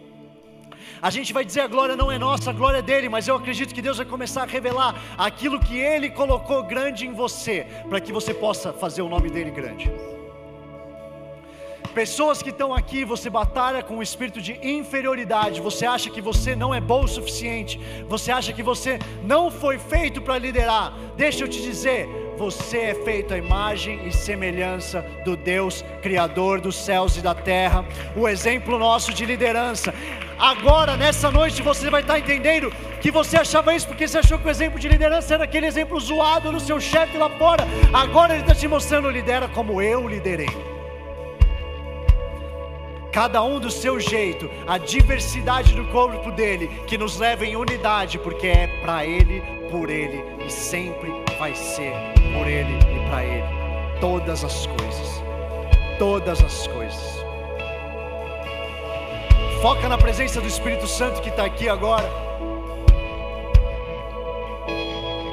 a gente vai dizer a glória não é nossa, a glória é dele, mas eu acredito que Deus vai começar a revelar aquilo que ele colocou grande em você, para que você possa fazer o nome dele grande. Pessoas que estão aqui, você batalha com o espírito de inferioridade, você acha que você não é bom o suficiente, você acha que você não foi feito para liderar. Deixa eu te dizer, você é feito à imagem e semelhança do Deus Criador dos céus e da terra, o exemplo nosso de liderança. Agora, nessa noite, você vai estar entendendo que você achava isso porque você achou que o exemplo de liderança era aquele exemplo zoado no seu chefe lá fora. Agora ele está te mostrando, lidera como eu liderei cada um do seu jeito, a diversidade do corpo dele, que nos leva em unidade, porque é para ele, por ele e sempre vai ser por ele e para ele. Todas as coisas, todas as coisas. Foca na presença do Espírito Santo que está aqui agora.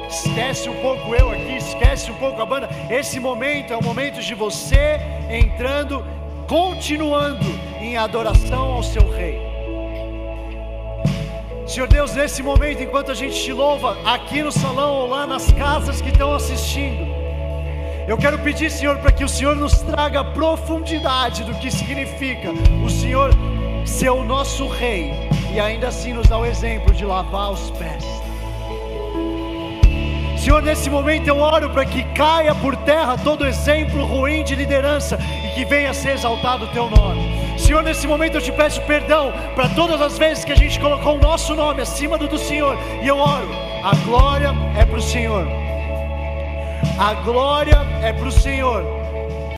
Esquece um pouco eu aqui, esquece um pouco a banda. Esse momento é o momento de você entrando continuando em adoração ao seu Rei. Senhor Deus, nesse momento, enquanto a gente te louva aqui no salão ou lá nas casas que estão assistindo, eu quero pedir, Senhor, para que o Senhor nos traga a profundidade do que significa o Senhor ser o nosso Rei e ainda assim nos dá o exemplo de lavar os pés. Senhor, nesse momento eu oro para que caia por terra todo exemplo ruim de liderança que venha ser exaltado o teu nome. Senhor, nesse momento eu te peço perdão para todas as vezes que a gente colocou o nosso nome acima do do Senhor. E eu oro, a glória é para o Senhor. A glória é para o Senhor.